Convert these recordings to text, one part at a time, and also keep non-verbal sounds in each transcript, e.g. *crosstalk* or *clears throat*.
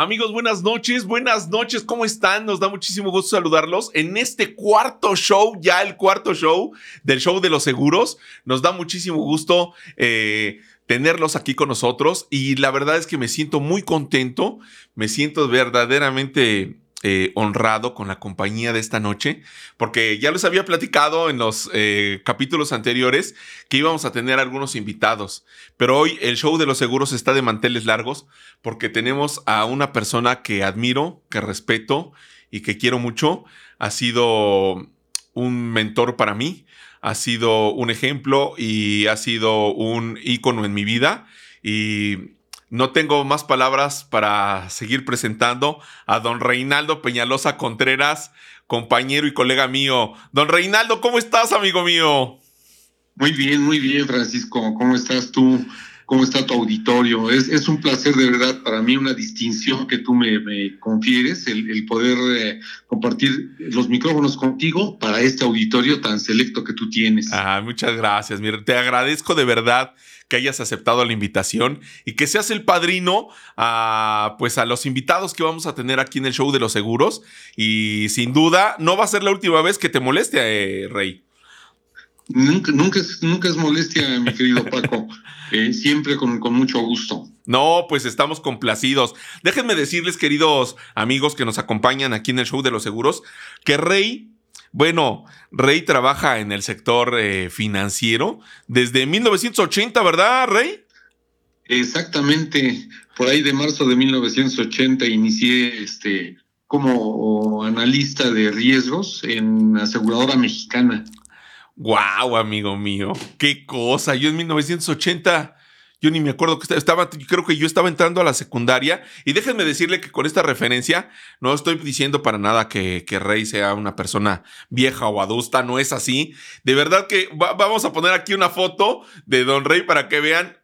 Amigos, buenas noches, buenas noches, ¿cómo están? Nos da muchísimo gusto saludarlos en este cuarto show, ya el cuarto show del show de los seguros. Nos da muchísimo gusto eh, tenerlos aquí con nosotros y la verdad es que me siento muy contento, me siento verdaderamente eh, honrado con la compañía de esta noche, porque ya les había platicado en los eh, capítulos anteriores que íbamos a tener algunos invitados, pero hoy el show de los seguros está de manteles largos porque tenemos a una persona que admiro, que respeto y que quiero mucho. Ha sido un mentor para mí, ha sido un ejemplo y ha sido un ícono en mi vida y no tengo más palabras para seguir presentando a don Reinaldo Peñalosa Contreras, compañero y colega mío. Don Reinaldo, ¿cómo estás, amigo mío? Muy bien, muy bien, Francisco. ¿Cómo estás tú? ¿Cómo está tu auditorio? Es, un placer de verdad para mí, una distinción que tú me, confieres, el, poder eh, compartir los micrófonos contigo para este auditorio tan selecto que tú tienes. Ah, muchas gracias. Te agradezco de verdad que hayas aceptado la invitación y que seas el padrino a, pues a los invitados que vamos a tener aquí en el show de los seguros. Y sin duda, no va a ser la última vez que te moleste, eh, Rey. Nunca, nunca, es, nunca es molestia, mi querido Paco. *laughs* Eh, siempre con, con mucho gusto. No, pues estamos complacidos. Déjenme decirles, queridos amigos que nos acompañan aquí en el show de los seguros, que Rey bueno, Rey trabaja en el sector eh, financiero desde 1980, ¿verdad, Rey? Exactamente, por ahí de marzo de 1980 inicié este como analista de riesgos en aseguradora mexicana. Wow, amigo mío, qué cosa. Yo en 1980 yo ni me acuerdo que estaba, creo que yo estaba entrando a la secundaria. Y déjenme decirle que con esta referencia no estoy diciendo para nada que, que Rey sea una persona vieja o adusta, no es así. De verdad que vamos a poner aquí una foto de Don Rey para que vean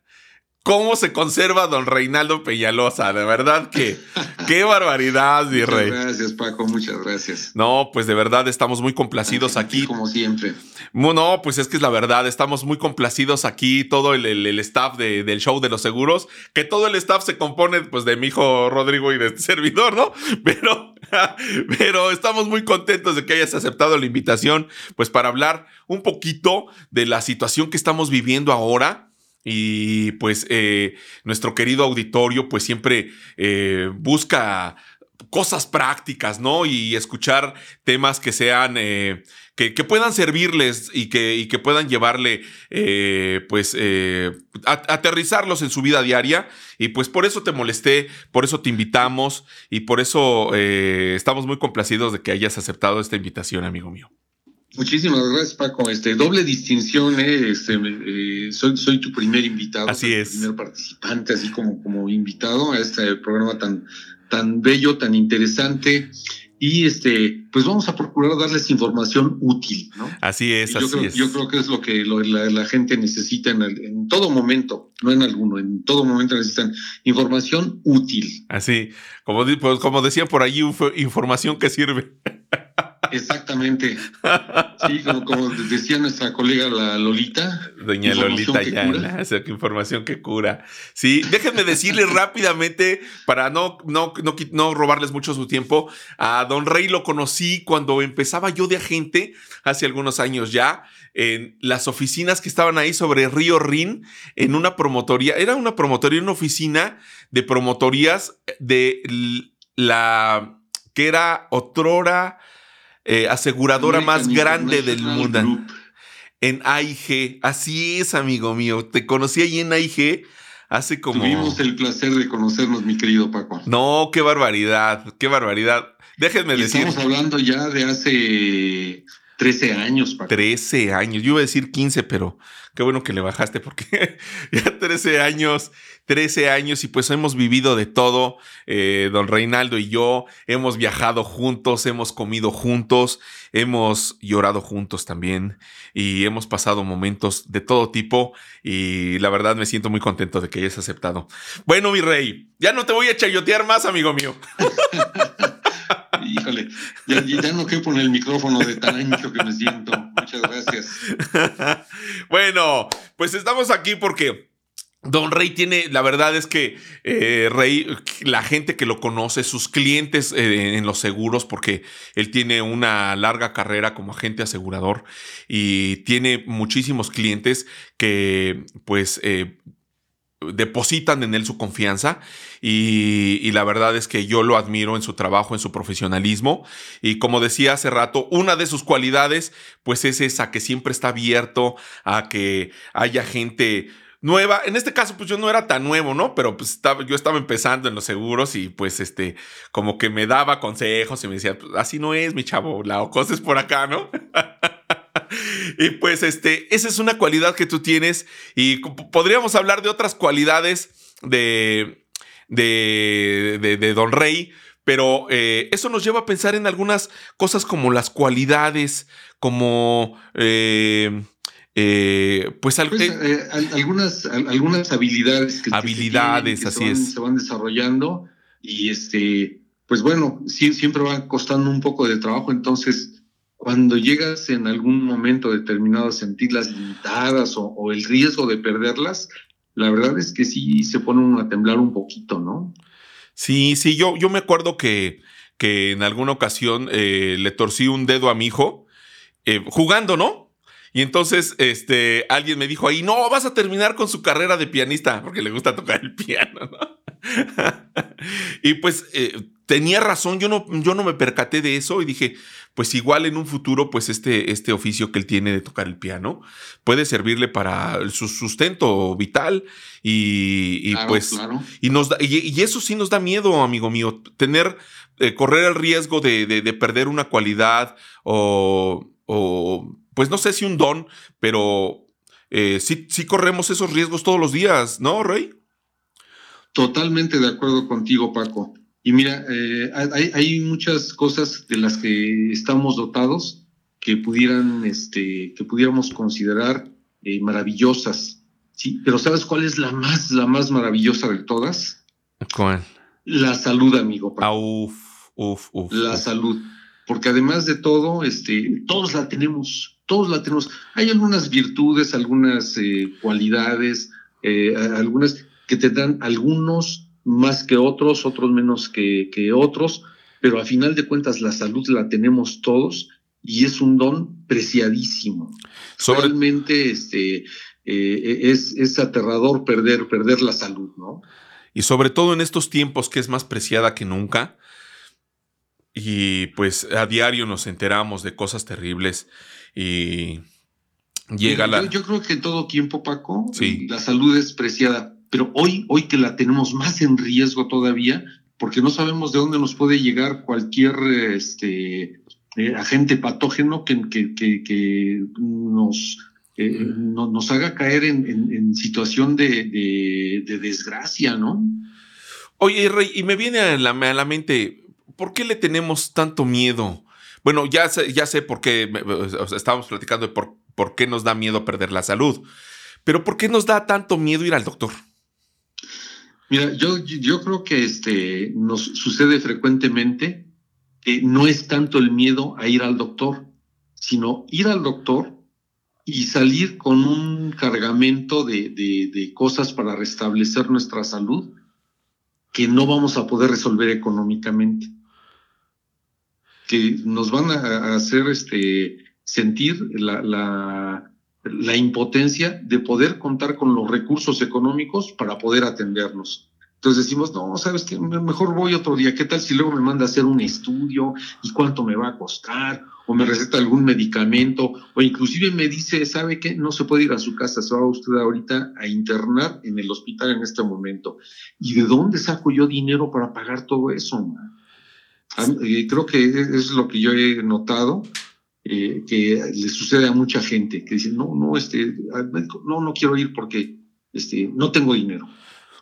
cómo se conserva don Reinaldo Peñalosa. De verdad que *laughs* qué barbaridad, mi rey. Gracias, Paco, muchas gracias. No, pues de verdad estamos muy complacidos aquí. Como siempre. No, pues es que es la verdad, estamos muy complacidos aquí, todo el, staff del show de los seguros, que todo el staff se compone pues de mi hijo Rodrigo y de este *laughs* servidor, ¿no? Pero, *laughs* pero estamos muy contentos de que hayas aceptado la invitación, pues para hablar un poquito de la situación que estamos viviendo ahora y pues eh, nuestro querido auditorio pues siempre eh, busca cosas prácticas, ¿no? Y escuchar temas que sean, eh, que, puedan servirles y que, y que puedan llevarle, pues, aterrizarlos en su vida diaria. Y pues por eso te molesté, por eso te invitamos y por eso estamos muy complacidos de que hayas aceptado esta invitación, amigo mío. Muchísimas gracias, Paco. Este, doble distinción, ¿eh? Este, eh, soy, soy tu primer invitado. Así es. primer participante, así como, como invitado a este programa tan, tan bello, tan interesante. Y este, pues vamos a procurar darles información útil, ¿no? Así es, yo así creo, es. Yo creo que es lo que la, gente necesita en, en, todo momento, no en alguno, en todo momento necesitan información útil. Así, como, pues, como decían por allí, información que sirve. *laughs* Exactamente. Sí, como, decía nuestra colega la Lolita. Doña Lolita esa información que cura. Sí, déjenme decirles rápidamente, para no, no, no, no robarles mucho su tiempo, a Don Rey lo conocí cuando empezaba yo de agente, hace algunos años ya, en las oficinas que estaban ahí sobre Río Rin, en una promotoría, era una promotoría, una oficina de promotorías de la que era otrora eh, aseguradora más grande del mundo. En AIG. Así es, amigo mío. Te conocí ahí en AIG hace como. Tuvimos el placer de conocernos, mi querido Paco. No, qué barbaridad, qué barbaridad. Déjenme decir. Estamos hablando ya de hace 13 años, Paco. 13 años. Yo iba a decir 15, pero qué bueno que le bajaste porque *laughs* ya 13 años 13 años y pues hemos vivido de todo. Eh, don Reinaldo y yo hemos viajado juntos, hemos comido juntos, hemos llorado juntos también y hemos pasado momentos de todo tipo y la verdad me siento muy contento de que hayas aceptado. Bueno, mi rey, ya no te voy a chayotear más, amigo mío. *laughs* Híjole, ya, ya, no quepo en el micrófono de tan ancho que me siento. Muchas gracias. *laughs* bueno, pues estamos aquí porque Don Rey tiene, la verdad es que eh, Rey, la gente que lo conoce, sus clientes eh, en los seguros, porque él tiene una larga carrera como agente asegurador y tiene muchísimos clientes que pues eh, depositan en él su confianza y, y, la verdad es que yo lo admiro en su trabajo, en su profesionalismo. Y como decía hace rato, una de sus cualidades pues es esa que siempre está abierto a que haya gente nueva. En este caso, pues yo no era tan nuevo, ¿no? Pero pues yo estaba empezando en los seguros y pues este, como que me daba consejos y me decía, pues, así no es, mi chavo, la cosa es por acá, ¿no? *laughs* y pues este, esa es una cualidad que tú tienes y podríamos hablar de otras cualidades de, de, de, Don Rey. Pero eh, eso nos lleva a pensar en algunas cosas como las cualidades, como eh, eh, pues, pues eh, eh, algunas, algunas habilidades que, habilidades, se, así van, es. se van desarrollando y este, pues bueno, siempre van costando un poco de trabajo, entonces cuando llegas en algún momento determinado a sentirlas limitadas o, el riesgo de perderlas, la verdad es que sí se pone uno a temblar un poquito, ¿no? Sí, sí, yo, yo me acuerdo que, que en alguna ocasión le torcí un dedo a mi hijo, jugando, ¿no? Y entonces, este, alguien me dijo ahí, no, vas a terminar con su carrera de pianista, porque le gusta tocar el piano, ¿no? *laughs* y pues eh, tenía razón, yo no, yo no me percaté de eso y dije, pues igual en un futuro, pues este, este oficio que él tiene de tocar el piano puede servirle para su sustento vital y, pues, Y, nos y, eso sí nos da miedo, amigo mío, tener, eh, correr el riesgo de, de, perder una cualidad o, o pues no sé si un don, pero eh, sí, sí corremos esos riesgos todos los días, ¿no, Rey? Totalmente de acuerdo contigo, Paco. Y mira, eh, hay, muchas cosas de las que estamos dotados que pudieran, este, que pudiéramos considerar eh, maravillosas. Sí, pero ¿sabes cuál es la más, la más maravillosa de todas? ¿Cuál? La salud, amigo. Paco. Ah, uf, uf, uf. La salud. Porque además de todo, este, todos la tenemos todos la tenemos. Hay algunas virtudes, algunas eh, cualidades, eh, algunas que te dan algunos más que otros, otros menos que, que, otros, pero a final de cuentas la salud la tenemos todos y es un don preciadísimo. Realmente este, eh, es, es aterrador perder, perder la salud, ¿no? Y sobre todo en estos tiempos que es más preciada que nunca. Y pues a diario nos enteramos de cosas terribles y llega la... Yo, creo que en todo tiempo, Paco, la salud es preciada, pero hoy, hoy que la tenemos más en riesgo todavía, porque no sabemos de dónde nos puede llegar cualquier este, eh, agente patógeno que, que, que, nos, eh, nos haga caer en, situación de, desgracia, ¿no? Oye, Rey, y me viene a la, a la mente, ¿por qué le tenemos tanto miedo bueno, ya sé, ya sé por qué, estábamos platicando de por, por qué nos da miedo perder la salud, pero ¿por qué nos da tanto miedo ir al doctor? Mira, yo, yo creo que este, nos sucede frecuentemente que no es tanto el miedo a ir al doctor, sino ir al doctor y salir con un cargamento de, de, cosas para restablecer nuestra salud que no vamos a poder resolver económicamente que nos van a hacer este, sentir la, la, impotencia de poder contar con los recursos económicos para poder atendernos. Entonces decimos, no, sabes que mejor voy otro día, ¿qué tal si luego me manda a hacer un estudio y cuánto me va a costar? O me receta algún medicamento, o inclusive me dice, ¿sabe qué? No se puede ir a su casa, se va usted ahorita a internar en el hospital en este momento. ¿Y de dónde saco yo dinero para pagar todo eso? Creo que es lo que yo he notado, eh, que le sucede a mucha gente, que dice, no, no, este, no, no quiero ir porque este, no tengo dinero.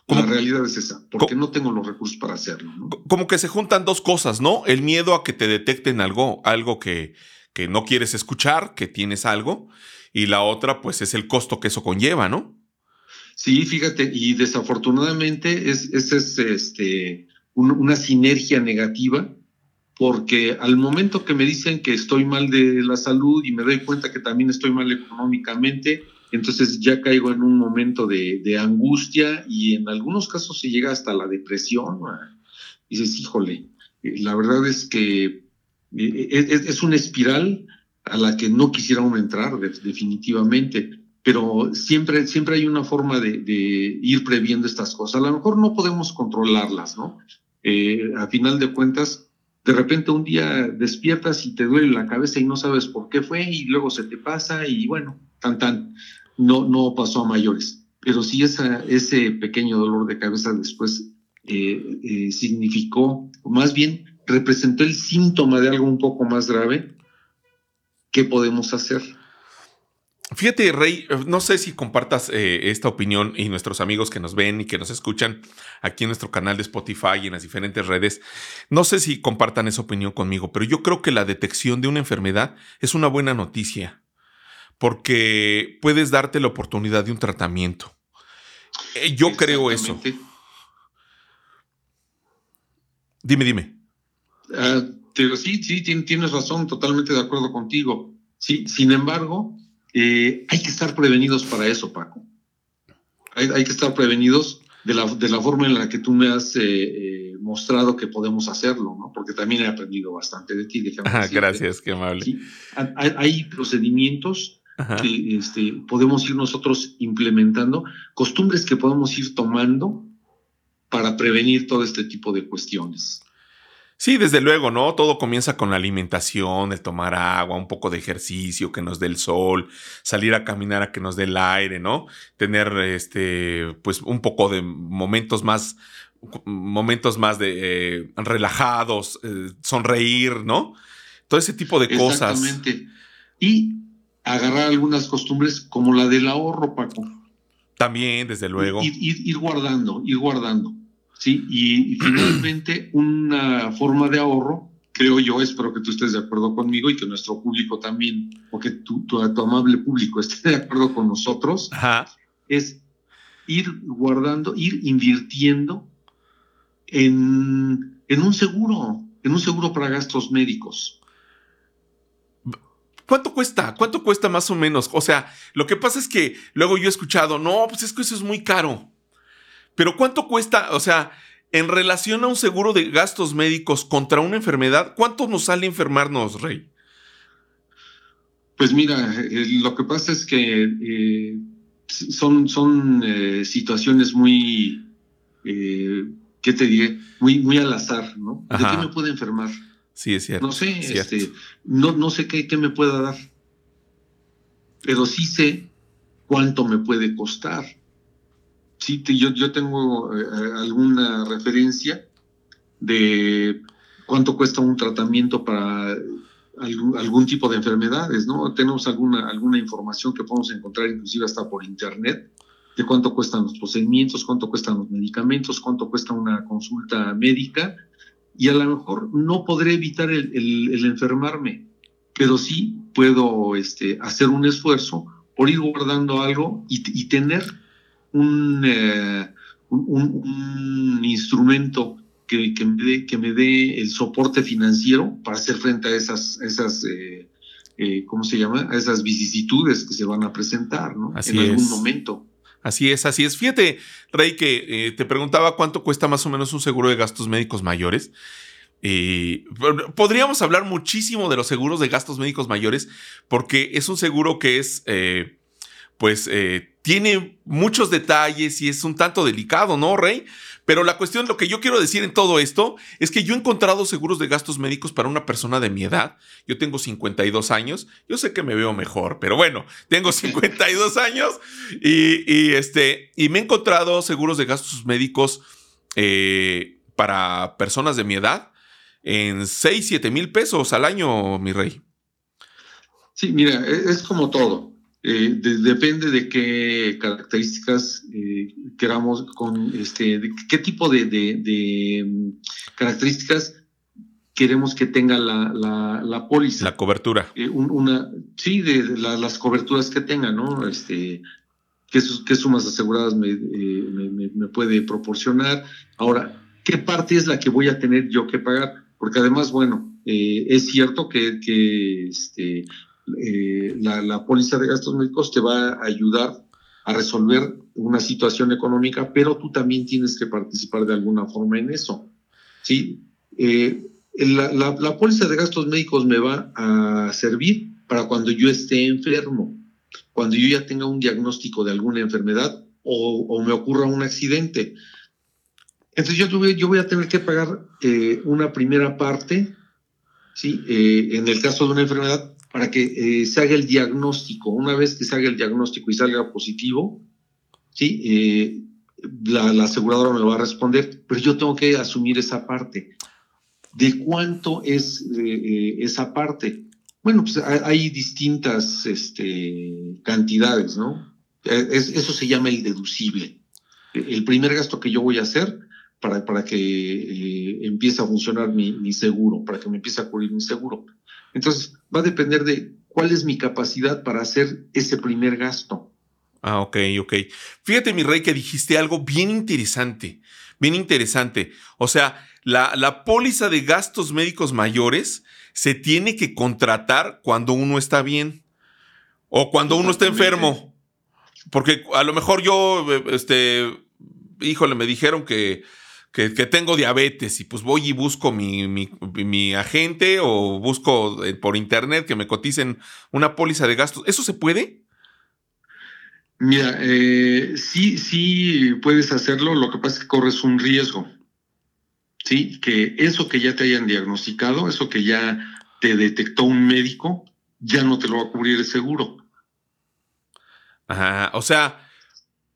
La realidad es esa, porque no tengo los recursos para hacerlo. Como que se juntan dos cosas, ¿no? El miedo a que te detecten algo, algo que, que no quieres escuchar, que tienes algo, y la otra, pues, es el costo que eso conlleva, ¿no? Sí, fíjate, y desafortunadamente es, es, este, una sinergia negativa porque al momento que me dicen que estoy mal de la salud y me doy cuenta que también estoy mal económicamente, entonces ya caigo en un momento de, angustia y en algunos casos se llega hasta la depresión. Dices, híjole, eh, la verdad es que eh, es, una espiral a la que no quisiera uno entrar definitivamente, pero siempre, siempre hay una forma de, ir previendo estas cosas. A lo mejor no podemos controlarlas, ¿no? Eh, a final de cuentas, de repente un día despiertas y te duele la cabeza y no sabes por qué fue y luego se te pasa y bueno, tan tan no, no pasó a mayores. Pero sí esa, ese pequeño dolor de cabeza después eh, eh, significó, o más bien representó el síntoma de algo un poco más grave. ¿Qué podemos hacer? Fíjate, Rey, no sé si compartas eh, esta opinión y nuestros amigos que nos ven y que nos escuchan aquí en nuestro canal de Spotify y en las diferentes redes, no sé si compartan esa opinión conmigo, pero yo creo que la detección de una enfermedad es una buena noticia porque puedes darte la oportunidad de un tratamiento. Eh, yo creo eso. Dime, dime. Ah, pero sí, sí, tienes razón, totalmente de acuerdo contigo. Sí, sin embargo, eh, hay que estar prevenidos para eso, Paco. Hay, que estar prevenidos de la, de la, forma en la que tú me has eh, mostrado que podemos hacerlo, ¿no? Porque también he aprendido bastante de ti. Gracias, qué amable. hay, procedimientos que este, podemos ir nosotros implementando, costumbres que podemos ir tomando para prevenir todo este tipo de cuestiones. Sí, desde luego, ¿no? Todo comienza con la alimentación, el tomar agua, un poco de ejercicio, que nos dé el sol, salir a caminar a que nos dé el aire, ¿no? Tener este, pues un poco de momentos más, momentos más de eh, relajados, eh, sonreír, ¿no? Todo ese tipo de cosas. Exactamente. Y agarrar algunas costumbres como la del ahorro, Paco. También, desde luego. Ir, guardando, ir guardando. Sí, y, finalmente *clears throat* una forma de ahorro, creo yo, espero que tú estés de acuerdo conmigo y que nuestro público también, o que tu, tu, amable público esté de acuerdo con nosotros, es ir guardando, ir invirtiendo en, en un seguro, en un seguro para gastos médicos. ¿Cuánto cuesta? ¿Cuánto cuesta más o menos? O sea, lo que pasa es que luego yo he escuchado, no, pues es que eso es muy caro. Pero ¿cuánto cuesta? O sea, en relación a un seguro de gastos médicos contra una enfermedad, ¿cuánto nos sale enfermarnos, Rey? Pues mira, eh, lo que pasa es que eh, son, son eh, situaciones muy, ¿qué te diré? Muy, muy al azar, ¿no? ¿De qué me puede enfermar? Sí, es cierto. No sé, este, no, no sé qué, qué me pueda dar, pero sí sé cuánto me puede costar. Sí, yo, yo tengo eh, alguna referencia de cuánto cuesta un tratamiento para algún, tipo de enfermedades, ¿no? Tenemos alguna, alguna información que podemos encontrar inclusive hasta por internet de cuánto cuestan los procedimientos, cuánto cuestan los medicamentos, cuánto cuesta una consulta médica y a lo mejor no podré evitar el, enfermarme, pero sí puedo este, hacer un esfuerzo por ir guardando algo y, tener eh, un, un, instrumento que, que, me dé, que me dé el soporte financiero para hacer frente a esas, esas eh, eh, ¿cómo se llama? A esas vicisitudes que se van a presentar ¿no? en algún momento. Así es, así es. Fíjate, Rey, que eh, te preguntaba cuánto cuesta más o menos un seguro de gastos médicos mayores. Eh, podríamos hablar muchísimo de los seguros de gastos médicos mayores porque es un seguro que es, eh, pues, tiene muchos detalles y es un tanto delicado, ¿no, Rey? Pero la cuestión, lo que yo quiero decir en todo esto es que yo he encontrado seguros de gastos médicos para una persona de mi edad. Yo tengo 52 años. Yo sé que me veo mejor, pero bueno, tengo *laughs* 52 años y, este, y me he encontrado seguros de gastos médicos eh, para personas de mi edad en 6, 7 mil pesos al año, mi rey. Sí, mira, e, es como todo. Eh, depende de qué características eh, queramos, con este, qué tipo de, mm, características queremos que tenga la, la, póliza. La cobertura. Eh, una, sí, de, las coberturas que tenga, ¿no? Este, qué, qué sumas aseguradas me, me, puede proporcionar. Ahora, ¿qué parte es la que voy a tener yo que pagar? Porque además, bueno, es cierto que, que este, eh, la, la póliza de gastos médicos te va a ayudar a resolver una situación económica, pero tú también tienes que participar de alguna forma en eso. ¿sí? Eh, la, la, póliza de gastos médicos me va a servir para cuando yo esté enfermo, cuando yo ya tenga un diagnóstico de alguna enfermedad o, me ocurra un accidente. Entonces yo, voy a tener que pagar eh, una primera parte, ¿sí? En el caso de una enfermedad, para que eh, se haga el diagnóstico. Una vez que se haga el diagnóstico y salga positivo, ¿sí? la, la aseguradora me va a responder, pero yo tengo que asumir esa parte. ¿De cuánto es esa parte? Bueno, pues hay, distintas este, cantidades, ¿no? eso se llama el deducible. El primer gasto que yo voy a hacer para, para que eh, empiece a funcionar mi, seguro, para que me empiece a cubrir mi seguro. Entonces, va a depender de cuál es mi capacidad para hacer ese primer gasto. Ah, ok, ok. Fíjate, mi rey, que dijiste algo bien interesante, bien interesante. O sea, la, la póliza de gastos médicos mayores se tiene que contratar cuando uno está bien o cuando uno está enfermo. Porque a lo mejor yo, este, híjole, me dijeron que, que, tengo diabetes y pues voy y busco mi, mi, agente o busco eh, por internet que me coticen una póliza de gastos. ¿Eso se puede? Mira, eh, sí, sí puedes hacerlo, lo que pasa es que corres un riesgo. Sí, que eso que ya te hayan diagnosticado, eso que ya te detectó un médico, ya no te lo va a cubrir el seguro. Ajá, o sea,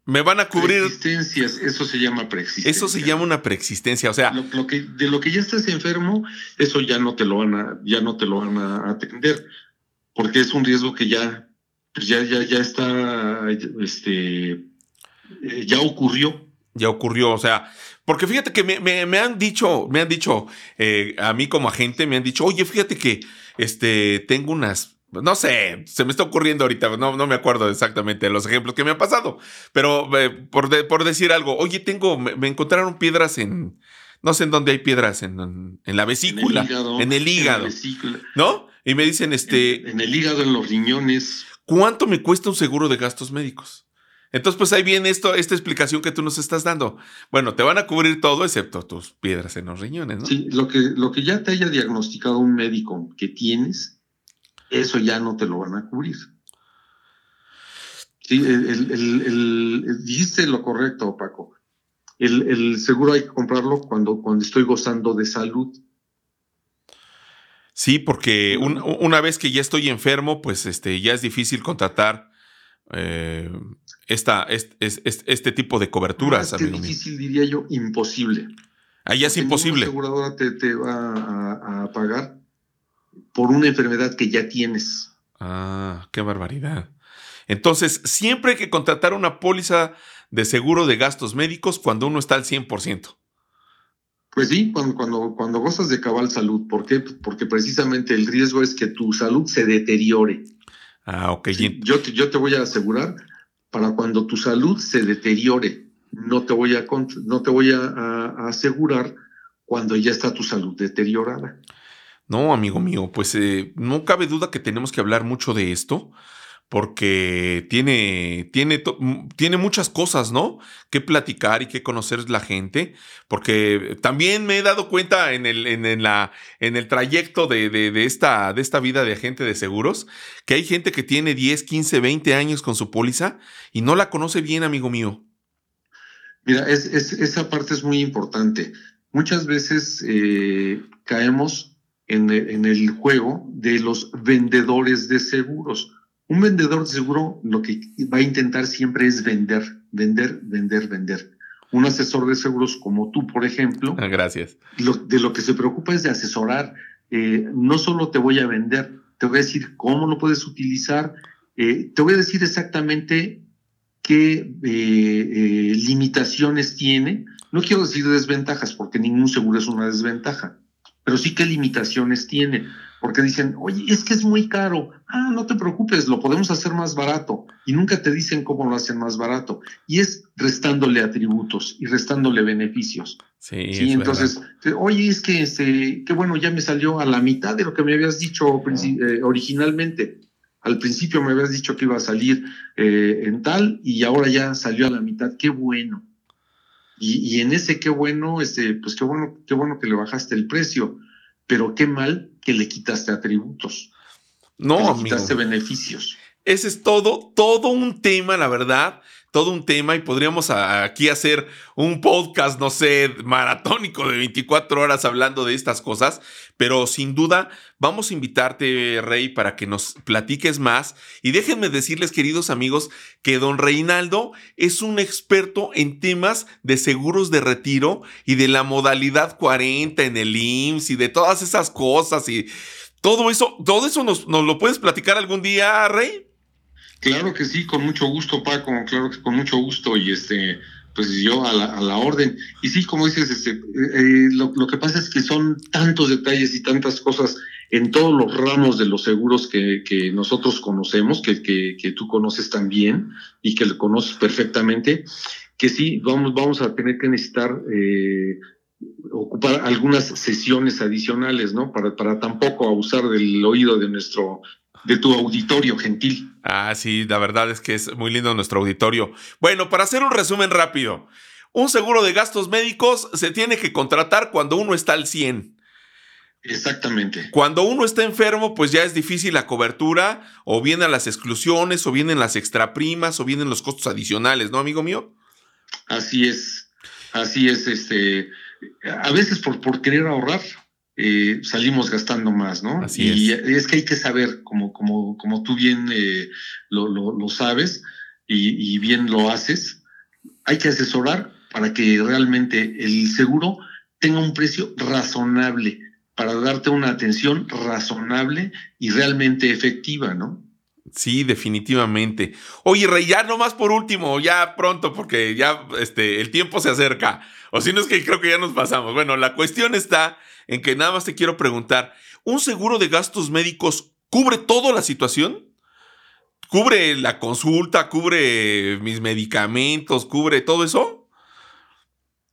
me van a cubrir. Preexistencias, eso se llama preexistencia. Eso se llama una preexistencia, o sea. Lo, que, de lo que ya estás enfermo, eso ya no te lo van a, ya no te lo van a atender, porque es un riesgo que ya, pues ya, ya, ya está, este, eh, ya ocurrió. Ya ocurrió, o sea, porque fíjate que me, me, han dicho, me han dicho, eh, a mí como agente, me han dicho, oye, fíjate que este, tengo unas no sé, se me está ocurriendo ahorita, no, no me acuerdo exactamente de los ejemplos que me han pasado, pero eh, por, por, decir algo, oye, tengo, me, encontraron piedras en, no sé en dónde hay piedras, en, en la vesícula, en el hígado, ¿no? Y me dicen, este... En, el hígado, en los riñones. ¿Cuánto me cuesta un seguro de gastos médicos? Entonces, pues ahí viene esto, esta explicación que tú nos estás dando. Bueno, te van a cubrir todo excepto tus piedras en los riñones, ¿no? Sí, lo que, lo que ya te haya diagnosticado un médico que tienes, eso ya no te lo van a cubrir. Sí, el, dijiste lo correcto, Paco. El, seguro hay que comprarlo cuando, cuando estoy gozando de salud. Sí, porque una vez que ya estoy enfermo, pues este, ya es difícil contratar eh, esta, este, tipo de coberturas. Es difícil, diría yo, imposible. Ahí es imposible. La aseguradora te, te va a pagar por una enfermedad que ya tienes. Ah, qué barbaridad. Entonces, siempre hay que contratar una póliza de seguro de gastos médicos cuando uno está al 100%. Pues sí, cuando, cuando, cuando gozas de cabal salud. ¿Por qué? Porque precisamente el riesgo es que tu salud se deteriore. Ah, ok. yo, te, yo te voy a asegurar para cuando tu salud se deteriore. No te voy a, no te voy a asegurar cuando ya está tu salud deteriorada. No, amigo mío, pues eh, no cabe duda que tenemos que hablar mucho de esto porque tiene, tiene, tiene muchas cosas, ¿no? Que platicar y que conocer la gente, porque también me he dado cuenta en el, en, en el trayecto de, de, esta, de esta vida de agente de seguros, que hay gente que tiene 10, 15, 20 años con su póliza y no la conoce bien, amigo mío. Mira, es, esa parte es muy importante. Muchas veces eh, caemos en, el juego de los vendedores de seguros. Un vendedor de seguro lo que va a intentar siempre es vender, vender, vender, vender. Un asesor de seguros como tú, por ejemplo. Ah, gracias. de lo que se preocupa es de asesorar. Eh, no solo te voy a vender, te voy a decir cómo lo puedes utilizar, eh, te voy a decir exactamente qué eh, limitaciones tiene. No quiero decir desventajas, porque ningún seguro es una desventaja pero sí qué limitaciones tiene, porque dicen, oye, es que es muy caro. Ah, no te preocupes, lo podemos hacer más barato. Y nunca te dicen cómo lo hacen más barato. Y es restándole atributos y restándole beneficios. Sí, sí entonces, oye, es que, este, qué bueno, ya me salió a la mitad de lo que me habías dicho eh, originalmente. al principio me habías dicho que iba a salir eh, en tal y ahora ya salió a la mitad, qué bueno. Y, en ese qué bueno, este, pues qué bueno, qué bueno que le bajaste el precio, pero qué mal que le quitaste atributos. No, que le quitaste beneficios. Ese es todo, todo un tema, la verdad todo un tema y podríamos aquí hacer un podcast, no sé, maratónico de 24 horas hablando de estas cosas, pero sin duda vamos a invitarte, Rey, para que nos platiques más. Y déjenme decirles, queridos amigos, que don Reinaldo es un experto en temas de seguros de retiro y de la modalidad 40 en el IMSS y de todas esas cosas y todo eso, todo eso nos, nos lo puedes platicar algún día, Rey. Claro que sí, con mucho gusto, Paco, claro que con mucho gusto y este, pues yo a la, orden. Y sí, como dices, este, eh, lo, que pasa es que son tantos detalles y tantas cosas en todos los ramos de los seguros que, nosotros conocemos, que, tú conoces también y que lo conoces perfectamente, que sí, vamos, vamos a tener que necesitar eh, ocupar algunas sesiones adicionales, ¿no? Para, para tampoco abusar del oído de nuestro de tu auditorio gentil. Ah, sí, la verdad es que es muy lindo nuestro auditorio. Bueno, para hacer un resumen rápido, un seguro de gastos médicos se tiene que contratar cuando uno está al 100. Exactamente. Cuando uno está enfermo, pues ya es difícil la cobertura, o vienen las exclusiones, o vienen las extraprimas, o vienen los costos adicionales, ¿no, amigo mío? Así es, así es, este, a veces por, por querer ahorrar, eh, salimos gastando más, ¿no? Así y es. que hay que saber, como, como, como tú bien eh, lo, lo, sabes y, y, bien lo haces, hay que asesorar para que realmente el seguro tenga un precio razonable, para darte una atención razonable y realmente efectiva, ¿no? Sí, definitivamente. Oye, Rey, ya nomás por último, ya pronto, porque ya este, el tiempo se acerca. O si no es que creo que ya nos pasamos. Bueno, la cuestión está en que nada más te quiero preguntar, ¿un seguro de gastos médicos cubre toda la situación? ¿Cubre la consulta? ¿Cubre mis medicamentos? ¿Cubre todo eso?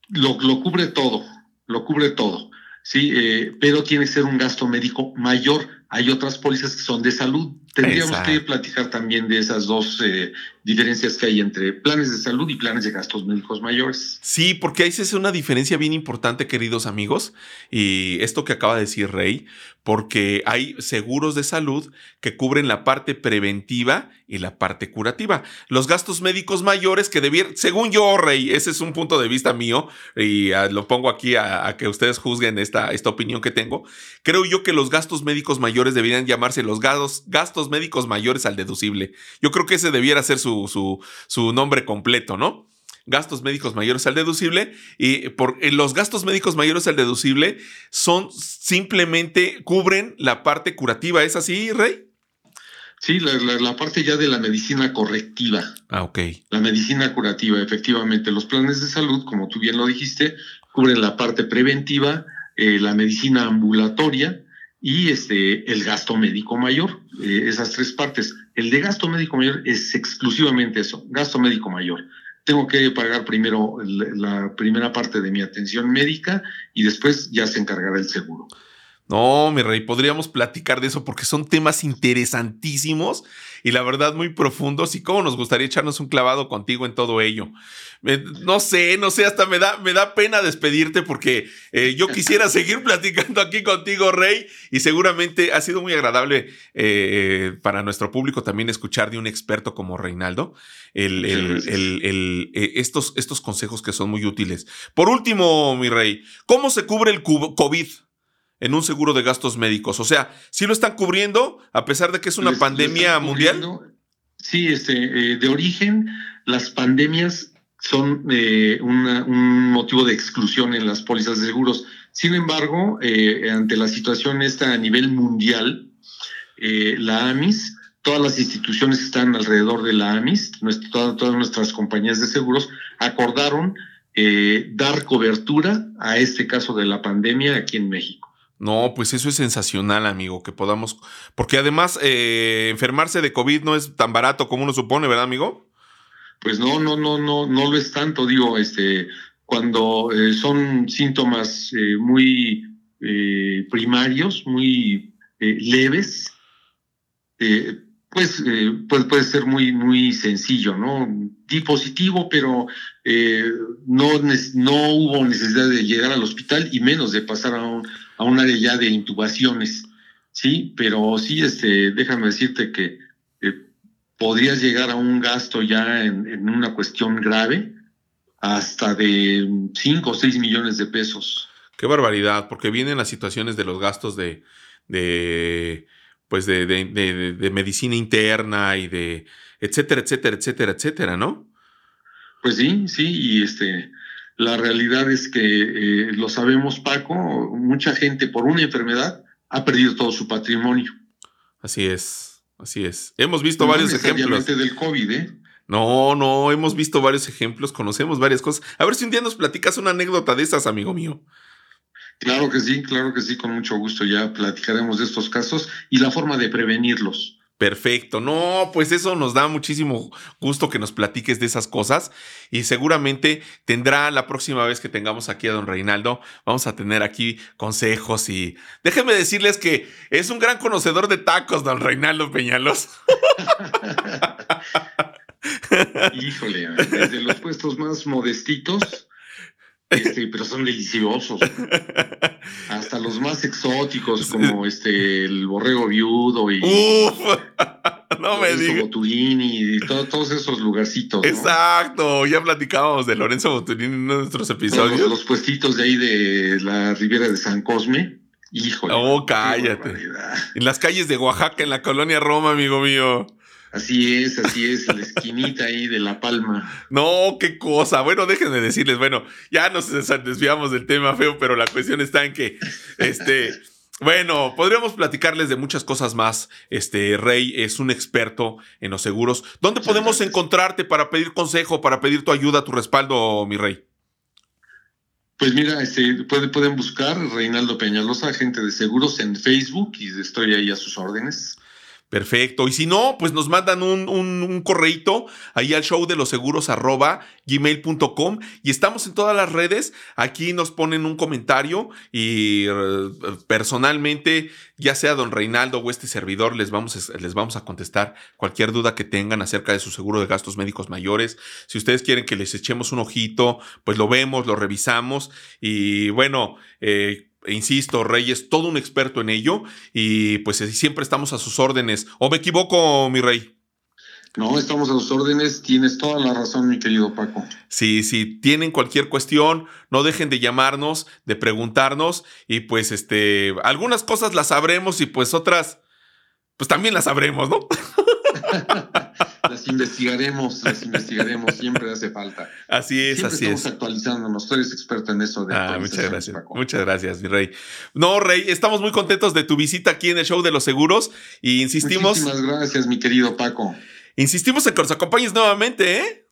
Lo, lo cubre todo, lo cubre todo, sí, eh, pero tiene que ser un gasto médico mayor. Hay otras pólizas que son de salud, Tendríamos que platicar también de esas dos eh, diferencias que hay entre planes de salud y planes de gastos médicos mayores. Sí, porque ahí se hace una diferencia bien importante, queridos amigos, y esto que acaba de decir Rey, porque hay seguros de salud que cubren la parte preventiva y la parte curativa. Los gastos médicos mayores que debieran, según yo, Rey, ese es un punto de vista mío, y ah, lo pongo aquí a, que ustedes juzguen esta, esta opinión que tengo, creo yo que los gastos médicos mayores deberían llamarse los gastos médicos mayores al deducible. Yo creo que ese debiera ser su, su, su nombre completo, ¿no? gastos médicos mayores al deducible y por eh, los gastos médicos mayores al deducible son simplemente cubren la parte curativa, ¿es así, Rey? Sí, la, la, parte ya de la medicina correctiva. Ah, ok. La medicina curativa, efectivamente. Los planes de salud, como tú bien lo dijiste, cubren la parte preventiva, eh, la medicina ambulatoria, y este, el gasto médico mayor, eh, esas tres partes. El de gasto médico mayor es exclusivamente eso, gasto médico mayor. Tengo que pagar primero la primera parte de mi atención médica y después ya se encargará el seguro. No, mi rey, podríamos platicar de eso porque son temas interesantísimos y la verdad muy profundos y cómo nos gustaría echarnos un clavado contigo en todo ello. no sé, no sé, hasta me da, me da pena despedirte porque eh, yo quisiera *laughs* seguir platicando aquí contigo, Rey, y seguramente ha sido muy agradable eh, para nuestro público también escuchar de un experto como Reinaldo el, eh, estos, estos consejos que son muy útiles. Por último, mi Rey, ¿cómo se cubre el COVID? En un seguro de gastos médicos. O sea, ¿sí lo están cubriendo a pesar de que es una pandemia mundial? Sí, este, eh, de origen, las pandemias son eh, un motivo de exclusión en las pólizas de seguros. Sin embargo, eh, ante la situación esta a nivel mundial, la AMIS, todas las instituciones que están alrededor de la AMIS, todas, todas nuestras compañías de seguros, acordaron dar cobertura a este caso de la pandemia aquí en México. No, pues eso es sensacional, amigo, que podamos, porque además eh, enfermarse de COVID no es tan barato como uno supone, ¿verdad, amigo? Pues no, no, no, no, no lo es tanto, digo, este, cuando eh, son síntomas eh, muy primarios, muy leves, pues, pues puede ser muy, muy sencillo, ¿no? Dispositivo, pero eh, no, no hubo necesidad de llegar al hospital y menos de pasar a un, a un área ya de intubaciones, ¿sí? Pero sí, este, déjame decirte que eh, podrías llegar a un gasto ya en, en una cuestión grave hasta de 5 o 6 millones de pesos. Qué barbaridad, porque vienen las situaciones de los gastos de, de pues de, de, medicina interna y de etcétera, etcétera, etcétera, etcétera, ¿no? Pues sí, sí, y este, la realidad es que eh, lo sabemos, Paco, mucha gente por una enfermedad ha perdido todo su patrimonio. Así es, así es. Hemos visto varios ejemplos. del COVID, ¿eh? No, no, hemos visto varios ejemplos, conocemos varias cosas. A ver si un día nos platicas una anécdota de esas, amigo mío. Claro que sí, claro que sí, con mucho gusto ya platicaremos de estos casos y la forma de prevenirlos. Perfecto, no, pues eso nos da muchísimo gusto que nos platiques de esas cosas y seguramente tendrá la próxima vez que tengamos aquí a don Reinaldo, vamos a tener aquí consejos y déjenme decirles que es un gran conocedor de tacos, don Reinaldo Peñalos. *laughs* Híjole, desde los puestos más modestitos este, pero son deliciosos. *laughs* Hasta los más exóticos, como este el borrego viudo y. *laughs* No me digas. Boturini y todos esos lugarcitos. Exacto. Ya platicábamos de Lorenzo Boturini en nuestros episodios. Los, los, puestitos de ahí de la ribera de San Cosme. Híjole. Oh, cállate. En las calles de Oaxaca, en la colonia Roma, amigo mío. Así es, así es, la esquinita ahí de La Palma. No, qué cosa. Bueno, déjenme decirles, bueno, ya nos desviamos del tema feo, pero la cuestión está en que, este, bueno, podríamos platicarles de muchas cosas más. Este, Rey es un experto en los seguros. ¿Dónde podemos encontrarte para pedir consejo, para pedir tu ayuda, tu respaldo, mi Rey? Pues mira, este, pueden buscar Reinaldo Peñalosa, agente de seguros en Facebook y estoy ahí a sus órdenes. Perfecto. Y si no, pues nos mandan un, un, correito ahí al show de los seguros arroba gmail.com y estamos en todas las redes. Aquí nos ponen un comentario y eh, personalmente, ya sea don Reinaldo o este servidor, les vamos, les vamos a contestar cualquier duda que tengan acerca de su seguro de gastos médicos mayores. Si ustedes quieren que les echemos un ojito, pues lo vemos, lo revisamos y bueno, eh, insisto, Rey es todo un experto en ello y pues siempre estamos a sus órdenes. ¿O me equivoco, mi Rey? No, estamos a sus órdenes. Tienes toda la razón, mi querido Paco. Sí, si tienen cualquier cuestión, no dejen de llamarnos, de preguntarnos y pues este, algunas cosas las sabremos y pues otras, pues también las sabremos, ¿no? *laughs* las investigaremos, las investigaremos, siempre hace falta. Así es, así estamos es. actualizándonos, tú eres experto en eso. De ah, muchas gracias, muchas gracias, mi rey. No, rey, estamos muy contentos de tu visita aquí en el show de los seguros y insistimos. Muchísimas gracias, mi querido Paco. Insistimos en que nos acompañes nuevamente, ¿eh?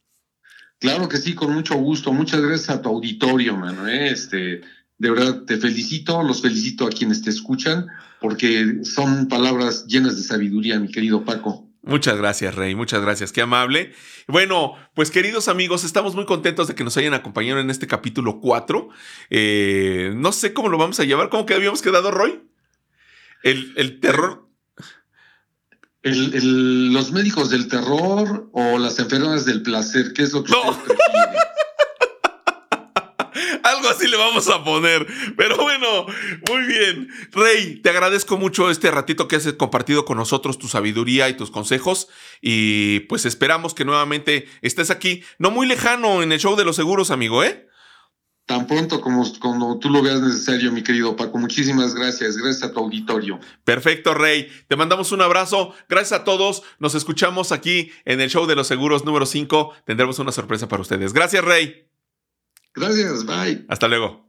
Claro que sí, con mucho gusto. Muchas gracias a tu auditorio, mano. ¿eh? Este, de verdad, te felicito, los felicito a quienes te escuchan, porque son palabras llenas de sabiduría, mi querido Paco. Muchas gracias, Rey. Muchas gracias. Qué amable. Bueno, pues queridos amigos, estamos muy contentos de que nos hayan acompañado en este capítulo 4. Eh, no sé cómo lo vamos a llevar. ¿Cómo que habíamos quedado, Roy? El, terror. los médicos del terror o las enfermeras del placer, ¿qué es lo que no. Algo así le vamos a poner. Pero bueno, muy bien. Rey, te agradezco mucho este ratito que has compartido con nosotros tu sabiduría y tus consejos. Y pues esperamos que nuevamente estés aquí, no muy lejano en el show de los seguros, amigo, ¿eh? Tan pronto como, como tú lo veas necesario, mi querido Paco. Muchísimas gracias. Gracias a tu auditorio. Perfecto, Rey. Te mandamos un abrazo. Gracias a todos. Nos escuchamos aquí en el show de los seguros número 5. Tendremos una sorpresa para ustedes. Gracias, Rey. Gracias, bye. Hasta luego.